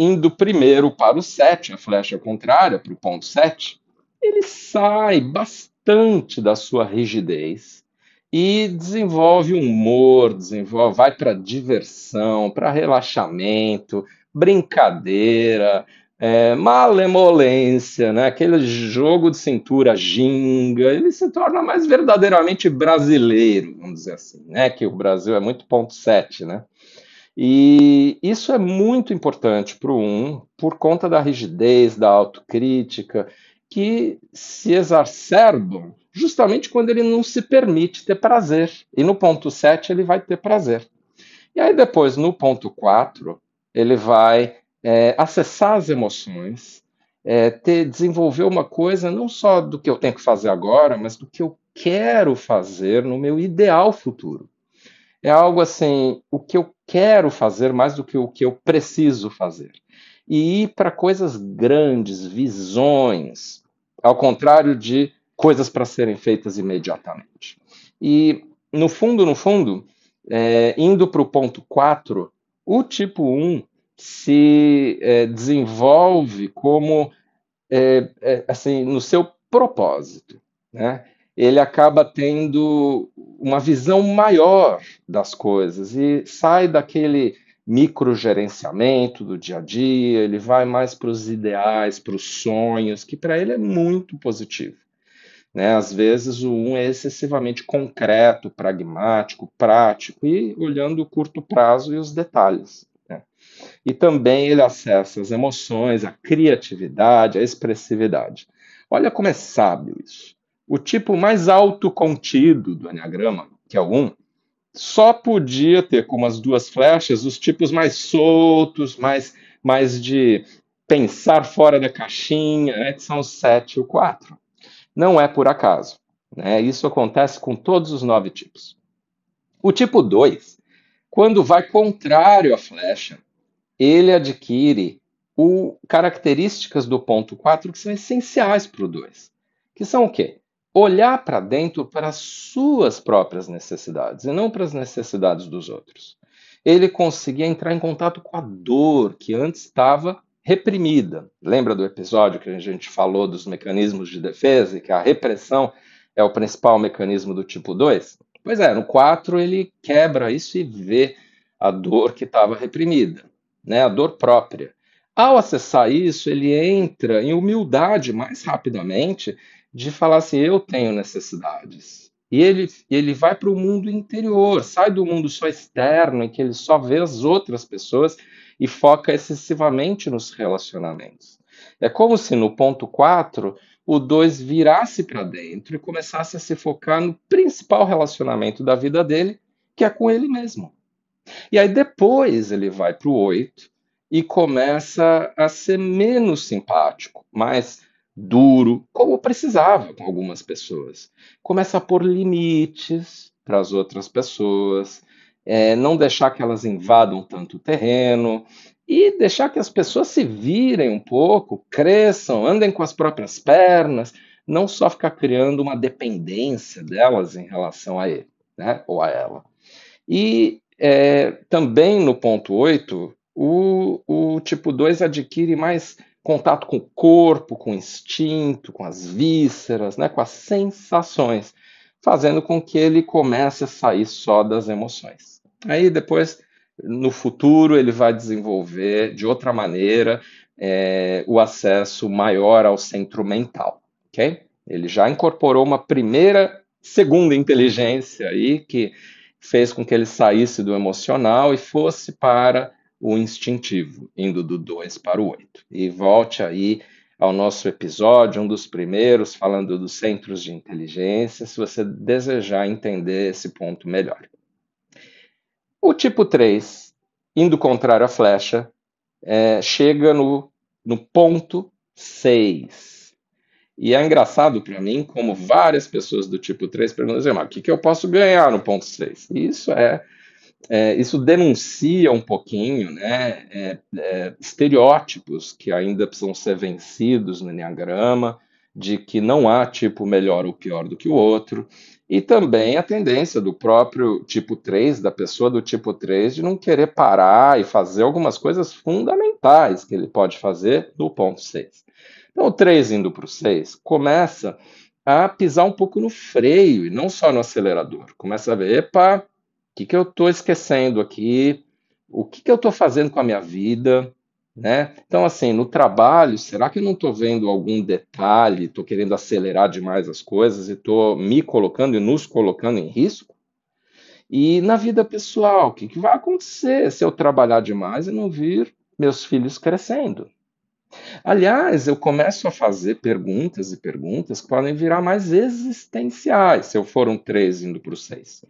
S1: indo primeiro para o 7, a flecha contrária, para o ponto 7, ele sai bastante da sua rigidez e desenvolve humor, desenvolve, vai para diversão, para relaxamento, brincadeira, é, malemolência, né? aquele jogo de cintura ginga, ele se torna mais verdadeiramente brasileiro, vamos dizer assim, né? que o Brasil é muito ponto 7, né? E isso é muito importante para o 1, por conta da rigidez, da autocrítica, que se exacerbam justamente quando ele não se permite ter prazer. E no ponto 7 ele vai ter prazer. E aí depois, no ponto 4, ele vai é, acessar as emoções, é, ter, desenvolver uma coisa não só do que eu tenho que fazer agora, mas do que eu quero fazer no meu ideal futuro. É algo assim, o que eu quero fazer mais do que o que eu preciso fazer. E ir para coisas grandes, visões, ao contrário de coisas para serem feitas imediatamente. E, no fundo, no fundo, é, indo para o ponto 4, o tipo 1 se é, desenvolve como é, é, assim no seu propósito, né? Ele acaba tendo uma visão maior das coisas e sai daquele microgerenciamento do dia a dia, ele vai mais para os ideais, para os sonhos, que para ele é muito positivo. Né? Às vezes o um é excessivamente concreto, pragmático, prático e olhando o curto prazo e os detalhes. E também ele acessa as emoções, a criatividade, a expressividade. Olha como é sábio isso. O tipo mais autocontido do Enneagrama, que é o 1, só podia ter como as duas flechas os tipos mais soltos, mais, mais de pensar fora da caixinha, né, que são o 7 e o 4. Não é por acaso. Né? Isso acontece com todos os nove tipos. O tipo 2, quando vai contrário à flecha, ele adquire o, características do ponto 4 que são essenciais para o 2, que são o quê? Olhar para dentro para as suas próprias necessidades e não para as necessidades dos outros. Ele conseguia entrar em contato com a dor que antes estava reprimida. Lembra do episódio que a gente falou dos mecanismos de defesa e que a repressão é o principal mecanismo do tipo 2? Pois é, no 4 ele quebra isso e vê a dor que estava reprimida né, a dor própria. Ao acessar isso, ele entra em humildade mais rapidamente de falar assim: eu tenho necessidades. E ele, ele vai para o mundo interior, sai do mundo só externo, em que ele só vê as outras pessoas e foca excessivamente nos relacionamentos. É como se no ponto 4 o 2 virasse para dentro e começasse a se focar no principal relacionamento da vida dele, que é com ele mesmo. E aí depois ele vai para o 8 e começa a ser menos simpático, mais duro, como precisava com algumas pessoas. Começa a pôr limites para as outras pessoas, é, não deixar que elas invadam tanto o terreno e deixar que as pessoas se virem um pouco, cresçam, andem com as próprias pernas, não só ficar criando uma dependência delas em relação a ele, né, ou a ela. E é, também no ponto 8, o, o tipo 2 adquire mais contato com o corpo, com o instinto, com as vísceras, né, com as sensações, fazendo com que ele comece a sair só das emoções. Aí depois, no futuro, ele vai desenvolver de outra maneira é, o acesso maior ao centro mental, ok? Ele já incorporou uma primeira, segunda inteligência aí que fez com que ele saísse do emocional e fosse para o instintivo, indo do 2 para o 8. E volte aí ao nosso episódio, um dos primeiros, falando dos centros de inteligência, se você desejar entender esse ponto melhor. O tipo 3, indo contrário à flecha, é, chega no, no ponto 6. E é engraçado para mim como várias pessoas do tipo 3 perguntam assim, mas o que, que eu posso ganhar no ponto 6? Isso é é, isso denuncia um pouquinho né, é, é, estereótipos que ainda precisam ser vencidos no Enneagrama, de que não há tipo melhor ou pior do que o outro, e também a tendência do próprio tipo 3, da pessoa do tipo 3, de não querer parar e fazer algumas coisas fundamentais que ele pode fazer no ponto 6. Então, o 3 indo para o 6 começa a pisar um pouco no freio, e não só no acelerador. Começa a ver, epa, que, que eu estou esquecendo aqui? O que, que eu estou fazendo com a minha vida? Né? Então, assim, no trabalho, será que eu não estou vendo algum detalhe? Estou querendo acelerar demais as coisas e estou me colocando e nos colocando em risco? E na vida pessoal, o que, que vai acontecer se eu trabalhar demais e não vir meus filhos crescendo? Aliás, eu começo a fazer perguntas e perguntas que podem virar mais existenciais se eu for um 3 indo para o 6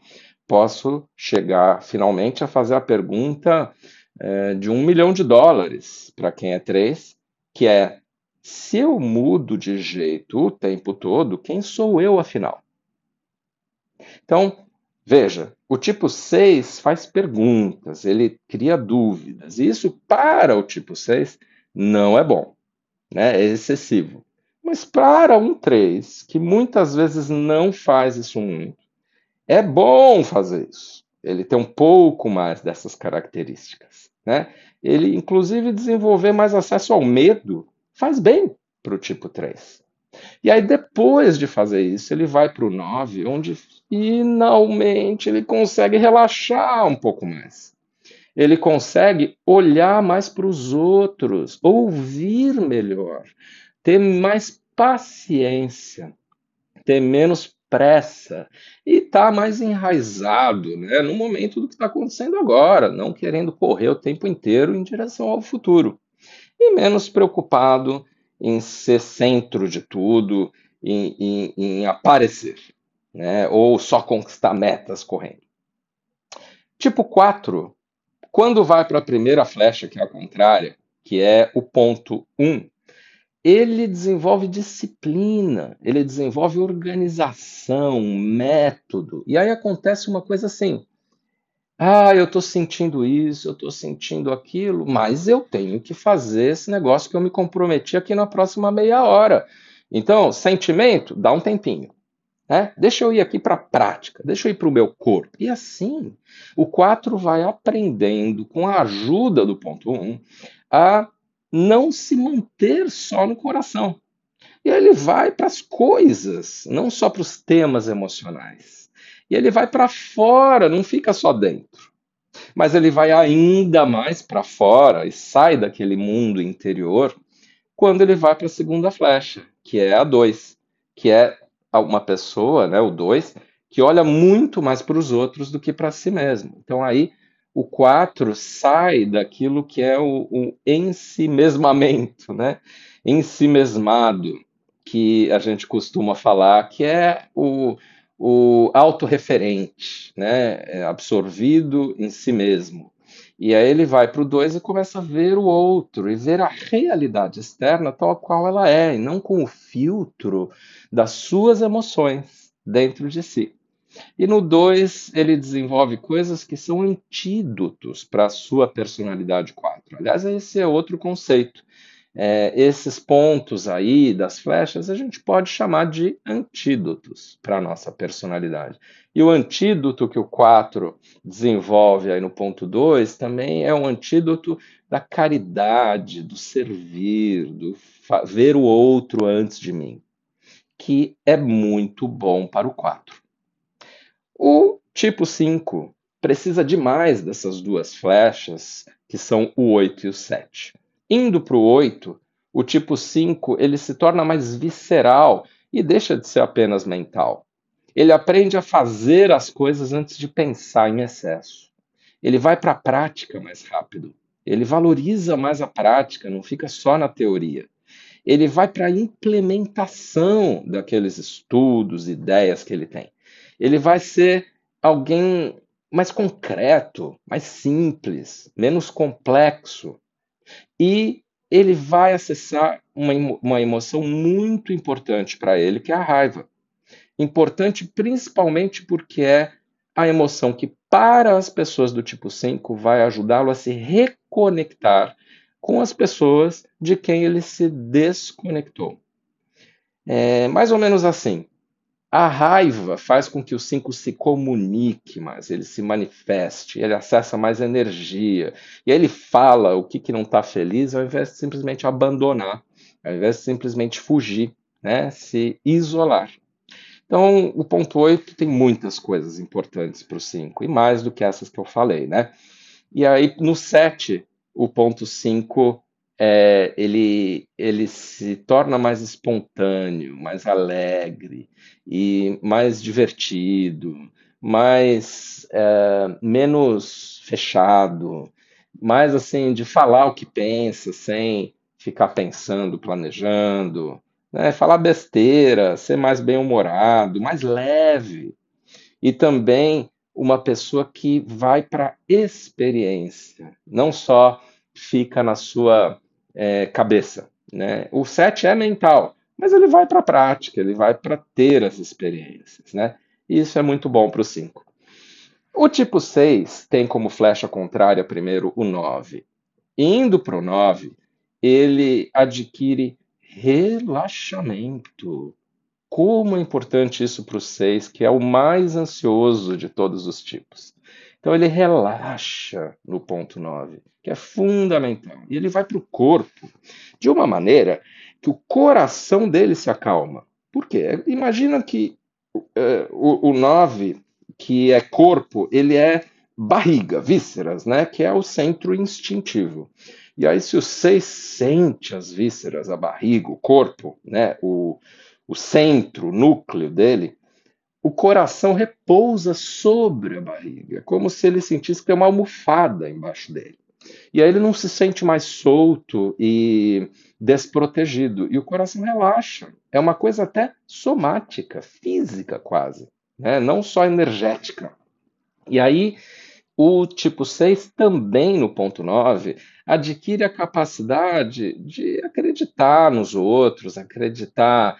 S1: posso chegar finalmente a fazer a pergunta é, de um milhão de dólares para quem é três, que é: se eu mudo de jeito o tempo todo, quem sou eu afinal? Então, veja, o tipo 6 faz perguntas, ele cria dúvidas, e isso para o tipo 6 não é bom, né? é excessivo. Mas para um 3, que muitas vezes não faz isso muito, é bom fazer isso. Ele tem um pouco mais dessas características. Né? Ele, inclusive, desenvolver mais acesso ao medo faz bem para o tipo 3. E aí, depois de fazer isso, ele vai para o 9, onde finalmente ele consegue relaxar um pouco mais. Ele consegue olhar mais para os outros, ouvir melhor, ter mais paciência, ter menos pressa e está mais enraizado né, no momento do que está acontecendo agora, não querendo correr o tempo inteiro em direção ao futuro. E menos preocupado em ser centro de tudo, em, em, em aparecer, né, ou só conquistar metas correndo. Tipo 4, quando vai para a primeira flecha, que é a contrária, que é o ponto 1, ele desenvolve disciplina, ele desenvolve organização, método. E aí acontece uma coisa assim: ah, eu estou sentindo isso, eu estou sentindo aquilo, mas eu tenho que fazer esse negócio que eu me comprometi aqui na próxima meia hora. Então, sentimento, dá um tempinho. Né? Deixa eu ir aqui para a prática, deixa eu ir para o meu corpo. E assim, o 4 vai aprendendo, com a ajuda do ponto 1, um, a não se manter só no coração. E ele vai para as coisas, não só para os temas emocionais. E ele vai para fora, não fica só dentro. Mas ele vai ainda mais para fora e sai daquele mundo interior quando ele vai para a segunda flecha, que é a 2, que é uma pessoa, né, o 2, que olha muito mais para os outros do que para si mesmo. Então aí o 4 sai daquilo que é o, o ensimesmamento, né? ensimesmado, que a gente costuma falar, que é o, o autorreferente, né? É absorvido em si mesmo. E aí ele vai para o 2 e começa a ver o outro, e ver a realidade externa tal qual ela é, e não com o filtro das suas emoções dentro de si. E no 2, ele desenvolve coisas que são antídotos para a sua personalidade 4. Aliás, esse é outro conceito. É, esses pontos aí das flechas a gente pode chamar de antídotos para a nossa personalidade. E o antídoto que o 4 desenvolve aí no ponto 2 também é um antídoto da caridade, do servir, do ver o outro antes de mim, que é muito bom para o 4. O tipo 5 precisa demais dessas duas flechas, que são o 8 e o 7. Indo para o 8, o tipo 5 ele se torna mais visceral e deixa de ser apenas mental. Ele aprende a fazer as coisas antes de pensar em excesso. Ele vai para a prática mais rápido. ele valoriza mais a prática, não fica só na teoria. Ele vai para a implementação daqueles estudos, ideias que ele tem. Ele vai ser alguém mais concreto, mais simples, menos complexo. E ele vai acessar uma, uma emoção muito importante para ele, que é a raiva. Importante principalmente porque é a emoção que, para as pessoas do tipo 5, vai ajudá-lo a se reconectar com as pessoas de quem ele se desconectou. É mais ou menos assim. A raiva faz com que o 5 se comunique mais, ele se manifeste, ele acessa mais energia. E aí ele fala o que, que não está feliz, ao invés de simplesmente abandonar, ao invés de simplesmente fugir, né? se isolar. Então, o ponto 8 tem muitas coisas importantes para o 5, e mais do que essas que eu falei. Né? E aí, no 7, o ponto 5 é, ele, ele se torna mais espontâneo, mais alegre e mais divertido, mais é, menos fechado, mais assim de falar o que pensa sem ficar pensando, planejando, né? falar besteira, ser mais bem-humorado, mais leve e também uma pessoa que vai para experiência, não só fica na sua é, cabeça. Né? O 7 é mental, mas ele vai para a prática, ele vai para ter as experiências. Né? E isso é muito bom para o 5. O tipo 6 tem como flecha contrária primeiro o 9. Indo para o 9, ele adquire relaxamento. Como é importante isso para o 6, que é o mais ansioso de todos os tipos. Então ele relaxa no ponto 9, que é fundamental. E ele vai para o corpo de uma maneira que o coração dele se acalma. Por quê? Imagina que uh, o, o 9, que é corpo, ele é barriga, vísceras, né? que é o centro instintivo. E aí, se o 6 sente as vísceras, a barriga, o corpo, né? o, o centro, o núcleo dele, o coração repousa sobre a barriga, como se ele sentisse que tem uma almofada embaixo dele. E aí ele não se sente mais solto e desprotegido. E o coração relaxa. É uma coisa até somática, física quase, né? não só energética. E aí o tipo 6 também no ponto 9 adquire a capacidade de acreditar nos outros, acreditar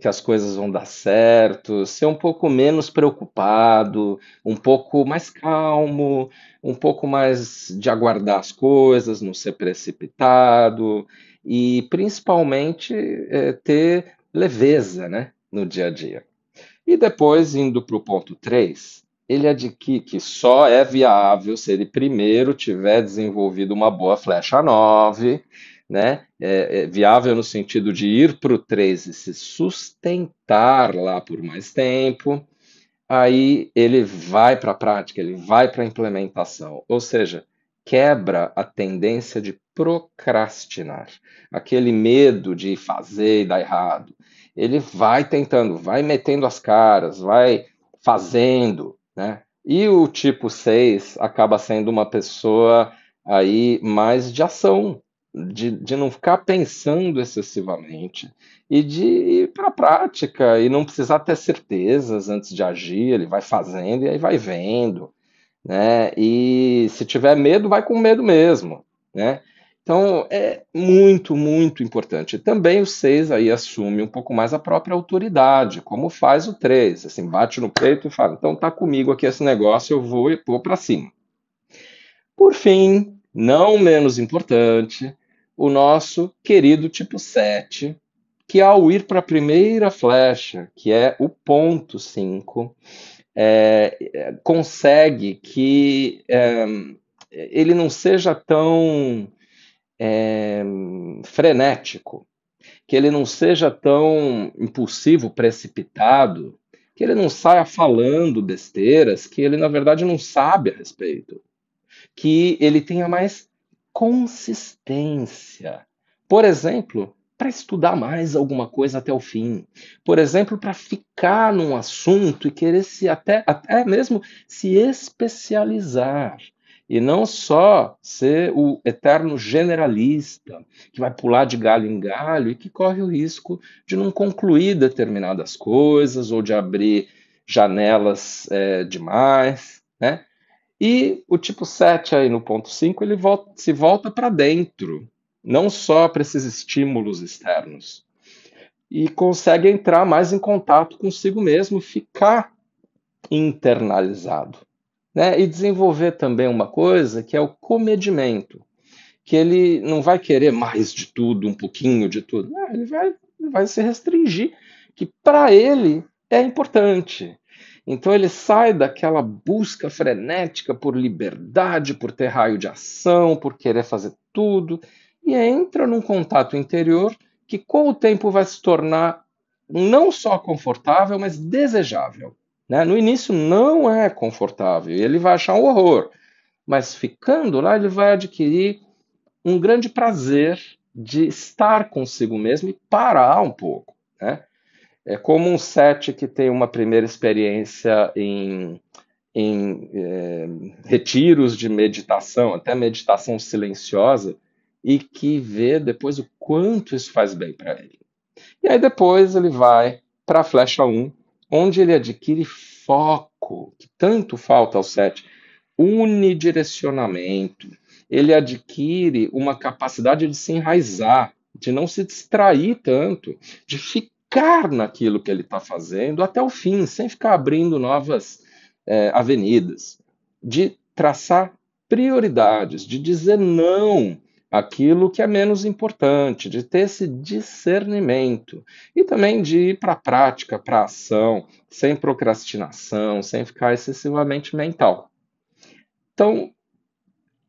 S1: que as coisas vão dar certo, ser um pouco menos preocupado, um pouco mais calmo, um pouco mais de aguardar as coisas, não ser precipitado e principalmente é, ter leveza né, no dia a dia. E depois, indo para o ponto 3, ele adquire que só é viável se ele primeiro tiver desenvolvido uma boa flecha 9 né? É, é viável no sentido de ir para o 3 e se sustentar lá por mais tempo, aí ele vai para a prática, ele vai para a implementação. Ou seja, quebra a tendência de procrastinar, aquele medo de fazer e dar errado. Ele vai tentando, vai metendo as caras, vai fazendo, né? E o tipo 6 acaba sendo uma pessoa aí mais de ação, de, de não ficar pensando excessivamente e de ir para a prática e não precisar ter certezas antes de agir, ele vai fazendo e aí vai vendo, né? E se tiver medo, vai com medo mesmo, né? Então é muito, muito importante. Também o 6 aí assume um pouco mais a própria autoridade, como faz o 3, assim, bate no peito e fala: "Então tá comigo aqui esse negócio, eu vou e vou para cima". Por fim, não menos importante, o nosso querido tipo 7, que ao ir para a primeira flecha, que é o ponto 5, é, é, consegue que é, ele não seja tão é, frenético, que ele não seja tão impulsivo, precipitado, que ele não saia falando besteiras que ele, na verdade, não sabe a respeito, que ele tenha mais consistência. Por exemplo, para estudar mais alguma coisa até o fim. Por exemplo, para ficar num assunto e querer se até, até mesmo se especializar. e não só ser o eterno generalista que vai pular de galho em galho e que corre o risco de não concluir determinadas coisas ou de abrir janelas é, demais, né? E o tipo 7 aí no ponto 5, ele volta, se volta para dentro, não só para esses estímulos externos. E consegue entrar mais em contato consigo mesmo, ficar internalizado né? E desenvolver também uma coisa que é o comedimento, que ele não vai querer mais de tudo, um pouquinho de tudo. Não, ele vai, vai se restringir, que para ele é importante. Então ele sai daquela busca frenética por liberdade, por ter raio de ação, por querer fazer tudo, e entra num contato interior que com o tempo vai se tornar não só confortável, mas desejável. Né? No início não é confortável, ele vai achar um horror, mas ficando lá ele vai adquirir um grande prazer de estar consigo mesmo e parar um pouco. Né? É como um set que tem uma primeira experiência em, em é, retiros de meditação, até meditação silenciosa, e que vê depois o quanto isso faz bem para ele. E aí depois ele vai para a flecha 1, onde ele adquire foco, que tanto falta ao SET, unidirecionamento. Ele adquire uma capacidade de se enraizar, de não se distrair tanto, de ficar naquilo que ele está fazendo até o fim, sem ficar abrindo novas é, avenidas, de traçar prioridades, de dizer não aquilo que é menos importante, de ter esse discernimento e também de ir para a prática, para a ação, sem procrastinação, sem ficar excessivamente mental. Então,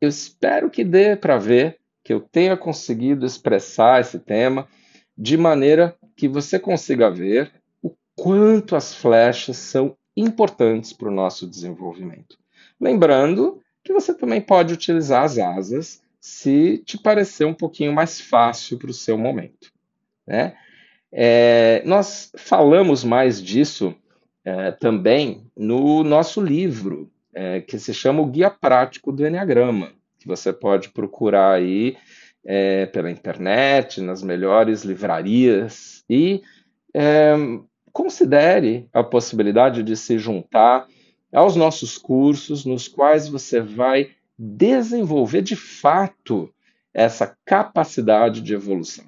S1: eu espero que dê para ver que eu tenha conseguido expressar esse tema de maneira que você consiga ver o quanto as flechas são importantes para o nosso desenvolvimento. Lembrando que você também pode utilizar as asas se te parecer um pouquinho mais fácil para o seu momento. Né? É, nós falamos mais disso é, também no nosso livro, é, que se chama O Guia Prático do Enneagrama, que você pode procurar aí é, pela internet, nas melhores livrarias, e é, considere a possibilidade de se juntar aos nossos cursos, nos quais você vai desenvolver de fato essa capacidade de evolução.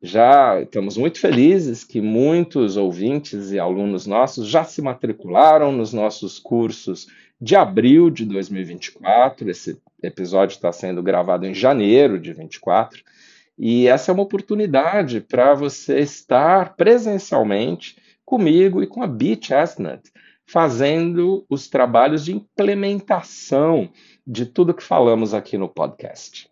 S1: Já estamos muito felizes que muitos ouvintes e alunos nossos já se matricularam nos nossos cursos de abril de 2024. Esse episódio está sendo gravado em janeiro de 24. E essa é uma oportunidade para você estar presencialmente comigo e com a Beach Chestnut, fazendo os trabalhos de implementação de tudo que falamos aqui no podcast.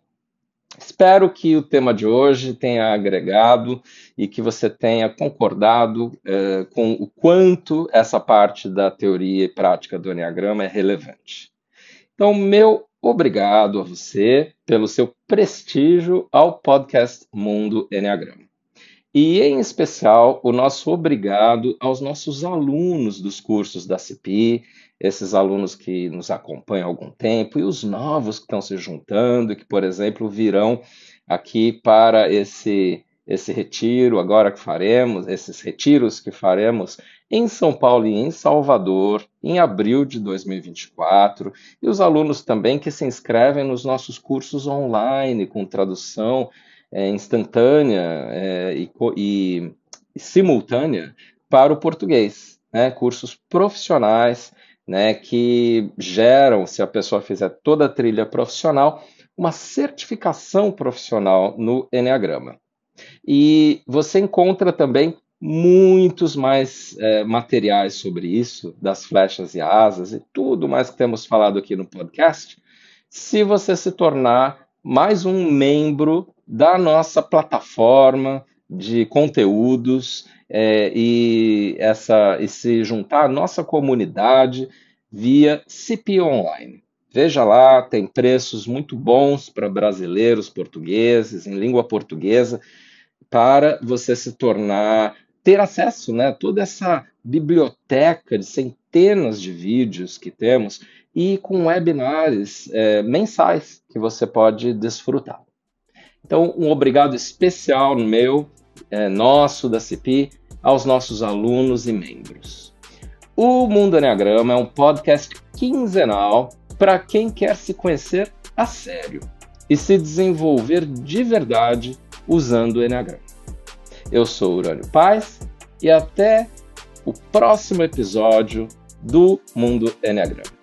S1: Espero que o tema de hoje tenha agregado e que você tenha concordado eh, com o quanto essa parte da teoria e prática do Enneagrama é relevante. Então, meu obrigado a você pelo seu prestígio ao podcast Mundo Enneagrama. E, em especial, o nosso obrigado aos nossos alunos dos cursos da CPI esses alunos que nos acompanham há algum tempo e os novos que estão se juntando e que, por exemplo, virão aqui para esse esse retiro agora que faremos, esses retiros que faremos em São Paulo e em Salvador em abril de 2024, e os alunos também que se inscrevem nos nossos cursos online com tradução é, instantânea é, e, e, e simultânea para o português, né? cursos profissionais né, que geram, se a pessoa fizer toda a trilha profissional, uma certificação profissional no Enneagrama. E você encontra também muitos mais é, materiais sobre isso, das flechas e asas e tudo mais que temos falado aqui no podcast, se você se tornar mais um membro da nossa plataforma de conteúdos é, e, essa, e se juntar à nossa comunidade via CP Online. Veja lá, tem preços muito bons para brasileiros, portugueses, em língua portuguesa, para você se tornar ter acesso né, a toda essa biblioteca de centenas de vídeos que temos e com webinars é, mensais que você pode desfrutar. Então, um obrigado especial meu, é, nosso da CIPI, aos nossos alunos e membros. O Mundo Enneagrama é um podcast quinzenal para quem quer se conhecer a sério e se desenvolver de verdade usando o Enneagrama. Eu sou Urânio Paz e até o próximo episódio do Mundo Enneagrama.